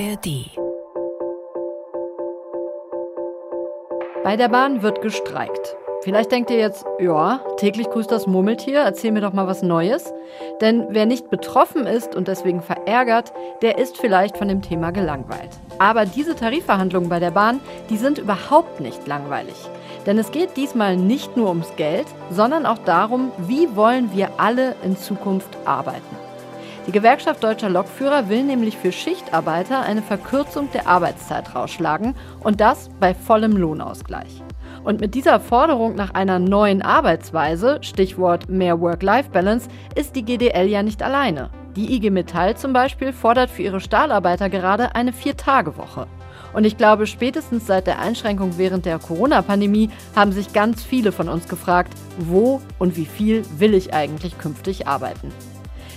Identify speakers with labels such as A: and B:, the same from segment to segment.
A: ARD.
B: Bei der Bahn wird gestreikt. Vielleicht denkt ihr jetzt, ja, täglich grüßt das Murmeltier, erzähl mir doch mal was Neues. Denn wer nicht betroffen ist und deswegen verärgert, der ist vielleicht von dem Thema gelangweilt. Aber diese Tarifverhandlungen bei der Bahn, die sind überhaupt nicht langweilig. Denn es geht diesmal nicht nur ums Geld, sondern auch darum, wie wollen wir alle in Zukunft arbeiten. Die Gewerkschaft Deutscher Lokführer will nämlich für Schichtarbeiter eine Verkürzung der Arbeitszeit rausschlagen und das bei vollem Lohnausgleich. Und mit dieser Forderung nach einer neuen Arbeitsweise, Stichwort mehr Work-Life-Balance, ist die GDL ja nicht alleine. Die IG Metall zum Beispiel fordert für ihre Stahlarbeiter gerade eine Vier-Tage-Woche. Und ich glaube, spätestens seit der Einschränkung während der Corona-Pandemie haben sich ganz viele von uns gefragt, wo und wie viel will ich eigentlich künftig arbeiten.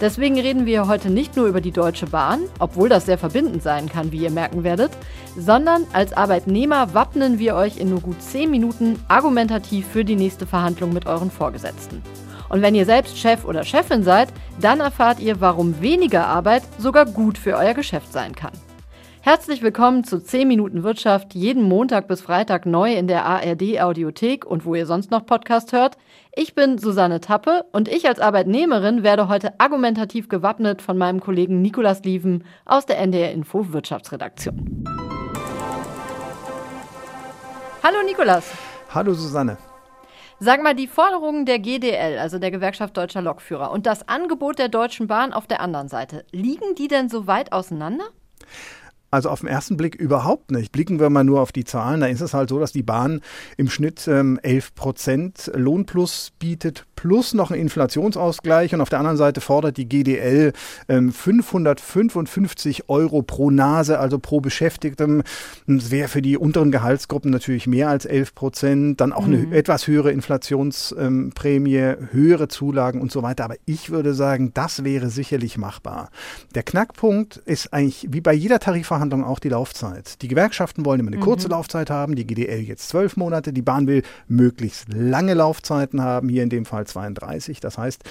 B: Deswegen reden wir heute nicht nur über die Deutsche Bahn, obwohl das sehr verbindend sein kann, wie ihr merken werdet, sondern als Arbeitnehmer wappnen wir euch in nur gut 10 Minuten argumentativ für die nächste Verhandlung mit euren Vorgesetzten. Und wenn ihr selbst Chef oder Chefin seid, dann erfahrt ihr, warum weniger Arbeit sogar gut für euer Geschäft sein kann. Herzlich willkommen zu 10 Minuten Wirtschaft, jeden Montag bis Freitag neu in der ARD Audiothek und wo ihr sonst noch Podcast hört. Ich bin Susanne Tappe und ich als Arbeitnehmerin werde heute argumentativ gewappnet von meinem Kollegen Nikolas Lieven aus der NDR Info Wirtschaftsredaktion. Hallo Nikolas.
C: Hallo Susanne.
B: Sag mal, die Forderungen der GDL, also der Gewerkschaft Deutscher Lokführer, und das Angebot der Deutschen Bahn auf der anderen Seite, liegen die denn so weit auseinander?
C: Also auf den ersten Blick überhaupt nicht. Blicken wir mal nur auf die Zahlen, da ist es halt so, dass die Bahn im Schnitt ähm, 11 Prozent Lohnplus bietet, plus noch einen Inflationsausgleich. Und auf der anderen Seite fordert die GDL ähm, 555 Euro pro Nase, also pro Beschäftigtem. Das wäre für die unteren Gehaltsgruppen natürlich mehr als 11 Prozent. Dann auch mhm. eine etwas höhere Inflationsprämie, ähm, höhere Zulagen und so weiter. Aber ich würde sagen, das wäre sicherlich machbar. Der Knackpunkt ist eigentlich wie bei jeder Tarifverhandlung auch die Laufzeit. Die Gewerkschaften wollen immer eine kurze mhm. Laufzeit haben, die GDL jetzt zwölf Monate, die Bahn will möglichst lange Laufzeiten haben, hier in dem Fall 32. Das heißt,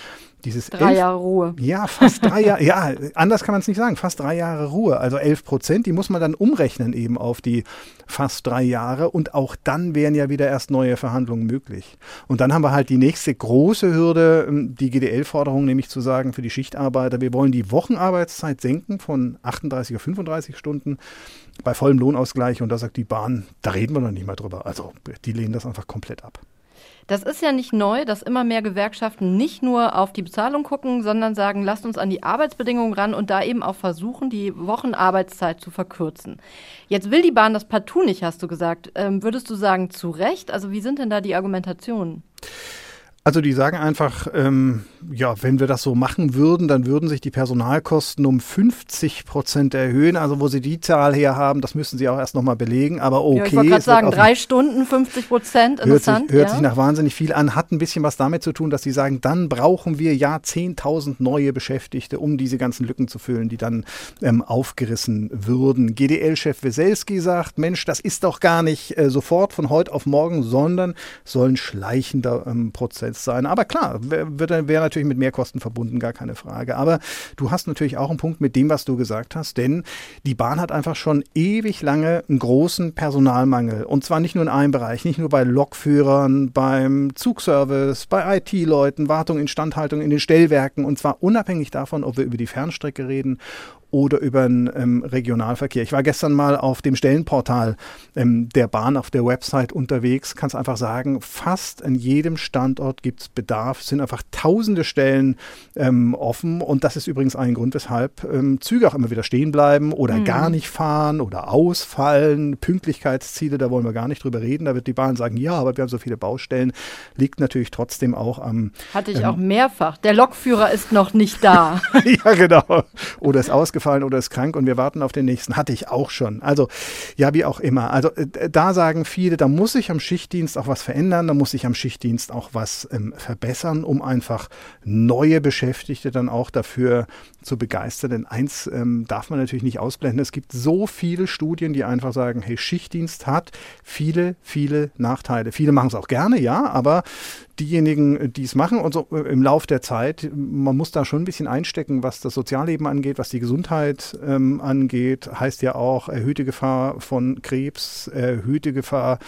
C: dieses
B: drei elf, Jahre Ruhe.
C: Ja, fast drei Jahre. Ja, anders kann man es nicht sagen. Fast drei Jahre Ruhe. Also elf Prozent, die muss man dann umrechnen eben auf die fast drei Jahre. Und auch dann wären ja wieder erst neue Verhandlungen möglich. Und dann haben wir halt die nächste große Hürde, ähm, die GDL-Forderung, nämlich zu sagen für die Schichtarbeiter, wir wollen die Wochenarbeitszeit senken von 38 auf 35 Stunden bei vollem Lohnausgleich. Und da sagt die Bahn, da reden wir noch nicht mal drüber. Also die lehnen das einfach komplett ab.
B: Das ist ja nicht neu, dass immer mehr Gewerkschaften nicht nur auf die Bezahlung gucken, sondern sagen, lasst uns an die Arbeitsbedingungen ran und da eben auch versuchen, die Wochenarbeitszeit zu verkürzen. Jetzt will die Bahn das partout nicht, hast du gesagt. Ähm, würdest du sagen, zu Recht? Also wie sind denn da die Argumentationen?
C: Also die sagen einfach, ähm, ja, wenn wir das so machen würden, dann würden sich die Personalkosten um 50 Prozent erhöhen. Also wo sie die Zahl her haben, das müssen sie auch erst nochmal belegen. Aber okay. Ja,
B: ich wollte gerade sagen, drei Stunden, 50 Prozent,
C: interessant. Hört, sich, hört ja. sich nach wahnsinnig viel an, hat ein bisschen was damit zu tun, dass sie sagen, dann brauchen wir ja 10.000 neue Beschäftigte, um diese ganzen Lücken zu füllen, die dann ähm, aufgerissen würden. GDL-Chef Weselski sagt, Mensch, das ist doch gar nicht äh, sofort von heute auf morgen, sondern soll ein schleichender ähm, Prozess umgesetzt sein. Aber klar, wäre wär natürlich mit Mehrkosten verbunden, gar keine Frage. Aber du hast natürlich auch einen Punkt mit dem, was du gesagt hast, denn die Bahn hat einfach schon ewig lange einen großen Personalmangel. Und zwar nicht nur in einem Bereich, nicht nur bei Lokführern, beim Zugservice, bei IT-Leuten, Wartung, Instandhaltung in den Stellwerken. Und zwar unabhängig davon, ob wir über die Fernstrecke reden oder über den ähm, Regionalverkehr. Ich war gestern mal auf dem Stellenportal ähm, der Bahn auf der Website unterwegs. Kannst einfach sagen, fast an jedem Standort gibt es Bedarf. Es sind einfach tausende Stellen ähm, offen. Und das ist übrigens ein Grund, weshalb ähm, Züge auch immer wieder stehen bleiben oder mhm. gar nicht fahren oder ausfallen. Pünktlichkeitsziele, da wollen wir gar nicht drüber reden. Da wird die Bahn sagen, ja, aber wir haben so viele Baustellen. Liegt natürlich trotzdem auch am.
B: Hatte ich ähm, auch mehrfach. Der Lokführer ist noch nicht da.
C: ja, genau. Oder ist ausgefallen ausgefallen oder ist krank und wir warten auf den nächsten. Hatte ich auch schon. Also ja, wie auch immer. Also äh, da sagen viele, da muss sich am Schichtdienst auch was verändern, da muss sich am Schichtdienst auch was ähm, verbessern, um einfach neue Beschäftigte dann auch dafür zu begeistern. Denn eins ähm, darf man natürlich nicht ausblenden. Es gibt so viele Studien, die einfach sagen, hey, Schichtdienst hat viele, viele Nachteile. Viele machen es auch gerne, ja, aber diejenigen, die es machen und so äh, im Lauf der Zeit, man muss da schon ein bisschen einstecken, was das Sozialleben angeht, was die Gesundheit Gesundheit ähm, angeht, heißt ja auch erhöhte Gefahr von Krebs, erhöhte Gefahr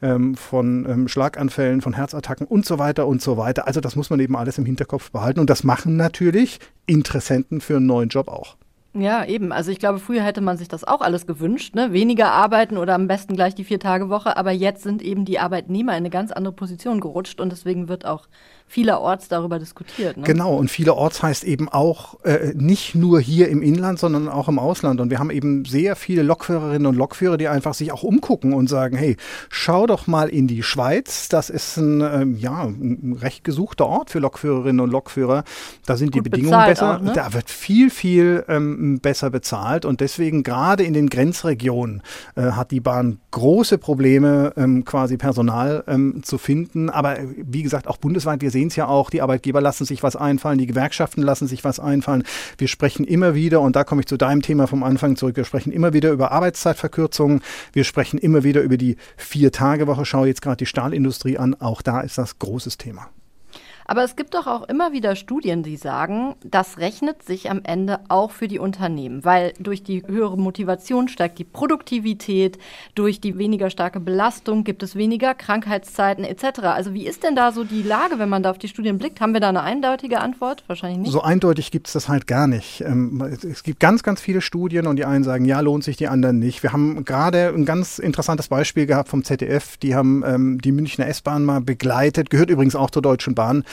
C: ähm, von ähm, Schlaganfällen, von Herzattacken und so weiter und so weiter. Also das muss man eben alles im Hinterkopf behalten. Und das machen natürlich Interessenten für einen neuen Job auch.
B: Ja, eben. Also ich glaube, früher hätte man sich das auch alles gewünscht, ne? Weniger arbeiten oder am besten gleich die Vier-Tage-Woche. Aber jetzt sind eben die Arbeitnehmer in eine ganz andere Position gerutscht und deswegen wird auch vielerorts darüber diskutiert. Ne?
C: Genau, und vielerorts heißt eben auch äh, nicht nur hier im Inland, sondern auch im Ausland. Und wir haben eben sehr viele Lokführerinnen und Lokführer, die einfach sich auch umgucken und sagen, hey, schau doch mal in die Schweiz. Das ist ein, ähm, ja, ein recht gesuchter Ort für Lokführerinnen und Lokführer. Da sind Gut die Bedingungen besser. Auch, ne? Da wird viel, viel ähm, besser bezahlt. Und deswegen gerade in den Grenzregionen äh, hat die Bahn große Probleme, ähm, quasi Personal ähm, zu finden. Aber äh, wie gesagt, auch bundesweit, wir sehen es ja auch, die Arbeitgeber lassen sich was einfallen, die Gewerkschaften lassen sich was einfallen. Wir sprechen immer wieder, und da komme ich zu deinem Thema vom Anfang zurück, wir sprechen immer wieder über Arbeitszeitverkürzungen, wir sprechen immer wieder über die Vier-Tage-Woche. Schau jetzt gerade die Stahlindustrie an, auch da ist das großes Thema.
B: Aber es gibt doch auch immer wieder Studien, die sagen, das rechnet sich am Ende auch für die Unternehmen, weil durch die höhere Motivation steigt die Produktivität, durch die weniger starke Belastung gibt es weniger Krankheitszeiten etc. Also wie ist denn da so die Lage, wenn man da auf die Studien blickt? Haben wir da eine eindeutige Antwort? Wahrscheinlich nicht.
C: So eindeutig gibt es das halt gar nicht. Ähm, es gibt ganz, ganz viele Studien und die einen sagen, ja, lohnt sich, die anderen nicht. Wir haben gerade ein ganz interessantes Beispiel gehabt vom ZDF. Die haben ähm, die Münchner S-Bahn mal begleitet, gehört übrigens auch zur Deutschen Bahn.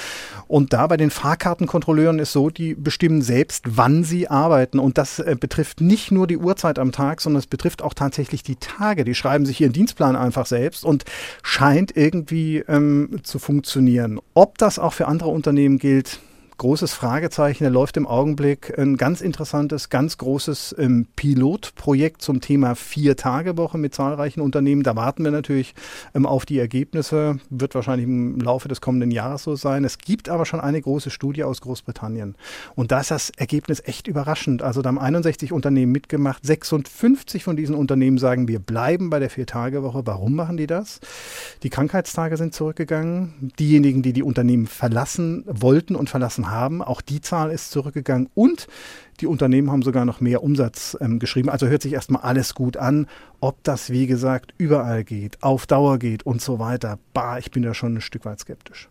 C: Und da bei den Fahrkartenkontrolleuren ist so, die bestimmen selbst, wann sie arbeiten. Und das äh, betrifft nicht nur die Uhrzeit am Tag, sondern es betrifft auch tatsächlich die Tage. Die schreiben sich ihren Dienstplan einfach selbst und scheint irgendwie ähm, zu funktionieren. Ob das auch für andere Unternehmen gilt, großes Fragezeichen. Da läuft im Augenblick ein ganz interessantes, ganz großes ähm, Pilotprojekt zum Thema Vier-Tage-Woche mit zahlreichen Unternehmen. Da warten wir natürlich ähm, auf die Ergebnisse. Wird wahrscheinlich im Laufe des kommenden Jahres so sein. Es gibt aber schon eine große Studie aus Großbritannien. Und da ist das Ergebnis echt überraschend. Also da haben 61 Unternehmen mitgemacht. 56 von diesen Unternehmen sagen, wir bleiben bei der Vier-Tage-Woche. Warum machen die das? Die Krankheitstage sind zurückgegangen. Diejenigen, die die Unternehmen verlassen wollten und verlassen haben. Auch die Zahl ist zurückgegangen und die Unternehmen haben sogar noch mehr Umsatz ähm, geschrieben. Also hört sich erstmal alles gut an. Ob das, wie gesagt, überall geht, auf Dauer geht und so weiter, bah, ich bin da schon ein Stück weit skeptisch.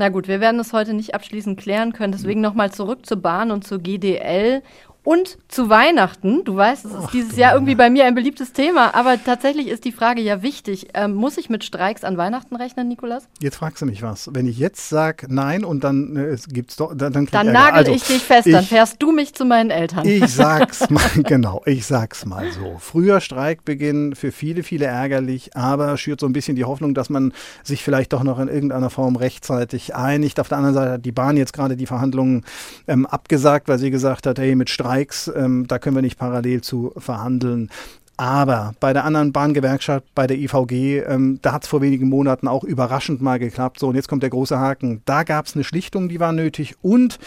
B: Na gut, wir werden es heute nicht abschließend klären können. Deswegen nochmal zurück zur Bahn und zur GDL und zu Weihnachten. Du weißt, es ist Ach, dieses Jahr irgendwie bei mir ein beliebtes Thema, aber tatsächlich ist die Frage ja wichtig. Ähm, muss ich mit Streiks an Weihnachten rechnen, Nikolas?
C: Jetzt fragst du mich was. Wenn ich jetzt sage nein und dann äh, gibt's doch, dann
B: dann, dann nagel also, ich dich fest, ich, dann fährst du mich zu meinen Eltern.
C: Ich sag's mal genau, ich sag's mal so. Früher Streikbeginn für viele, viele ärgerlich, aber schürt so ein bisschen die Hoffnung, dass man sich vielleicht doch noch in irgendeiner Form rechtzeitig einigt. Auf der anderen Seite hat die Bahn jetzt gerade die Verhandlungen ähm, abgesagt, weil sie gesagt hat, hey, mit Streik Streiks, ähm, da können wir nicht parallel zu verhandeln. Aber bei der anderen Bahngewerkschaft, bei der IVG, ähm, da hat es vor wenigen Monaten auch überraschend mal geklappt. So, und jetzt kommt der große Haken. Da gab es eine Schlichtung, die war nötig. Und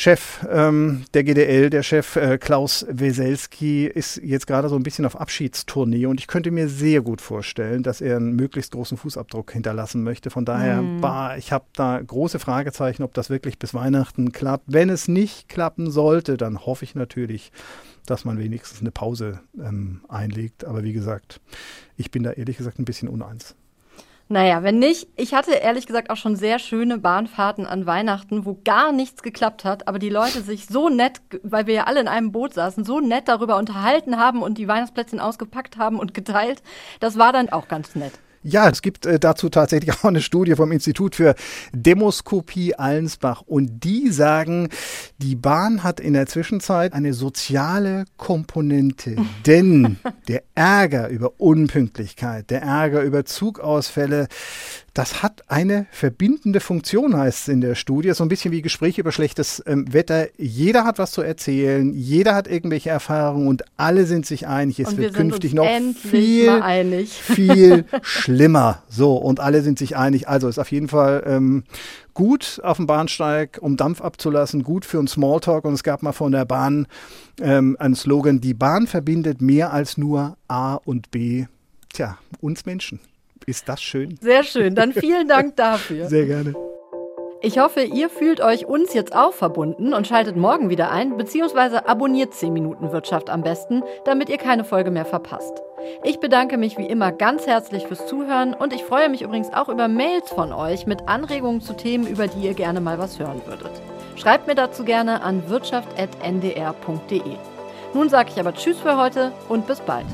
C: Chef ähm, der GDL, der Chef äh, Klaus Weselski, ist jetzt gerade so ein bisschen auf Abschiedstournee und ich könnte mir sehr gut vorstellen, dass er einen möglichst großen Fußabdruck hinterlassen möchte. Von daher, mm. bah, ich habe da große Fragezeichen, ob das wirklich bis Weihnachten klappt. Wenn es nicht klappen sollte, dann hoffe ich natürlich, dass man wenigstens eine Pause ähm, einlegt. Aber wie gesagt, ich bin da ehrlich gesagt ein bisschen uneins.
B: Naja, wenn nicht, ich hatte ehrlich gesagt auch schon sehr schöne Bahnfahrten an Weihnachten, wo gar nichts geklappt hat, aber die Leute sich so nett, weil wir ja alle in einem Boot saßen, so nett darüber unterhalten haben und die Weihnachtsplätzchen ausgepackt haben und geteilt. Das war dann auch ganz nett.
C: Ja, es gibt äh, dazu tatsächlich auch eine Studie vom Institut für Demoskopie Allensbach und die sagen, die Bahn hat in der Zwischenzeit eine soziale Komponente, denn der Ärger über Unpünktlichkeit, der Ärger über Zugausfälle, das hat eine verbindende Funktion, heißt es in der Studie. So ein bisschen wie Gespräche über schlechtes ähm, Wetter. Jeder hat was zu erzählen, jeder hat irgendwelche Erfahrungen und alle sind sich einig. Es wird künftig noch viel, viel schlimmer. So, und alle sind sich einig. Also ist auf jeden Fall ähm, gut auf dem Bahnsteig, um Dampf abzulassen, gut für einen Smalltalk. Und es gab mal von der Bahn ähm, einen Slogan, die Bahn verbindet mehr als nur A und B. Tja, uns Menschen. Ist das schön?
B: Sehr schön. Dann vielen Dank dafür.
C: Sehr gerne.
B: Ich hoffe, ihr fühlt euch uns jetzt auch verbunden und schaltet morgen wieder ein, beziehungsweise abonniert 10 Minuten Wirtschaft am besten, damit ihr keine Folge mehr verpasst. Ich bedanke mich wie immer ganz herzlich fürs Zuhören und ich freue mich übrigens auch über Mails von euch mit Anregungen zu Themen, über die ihr gerne mal was hören würdet. Schreibt mir dazu gerne an wirtschaft.ndr.de. Nun sage ich aber Tschüss für heute und bis bald.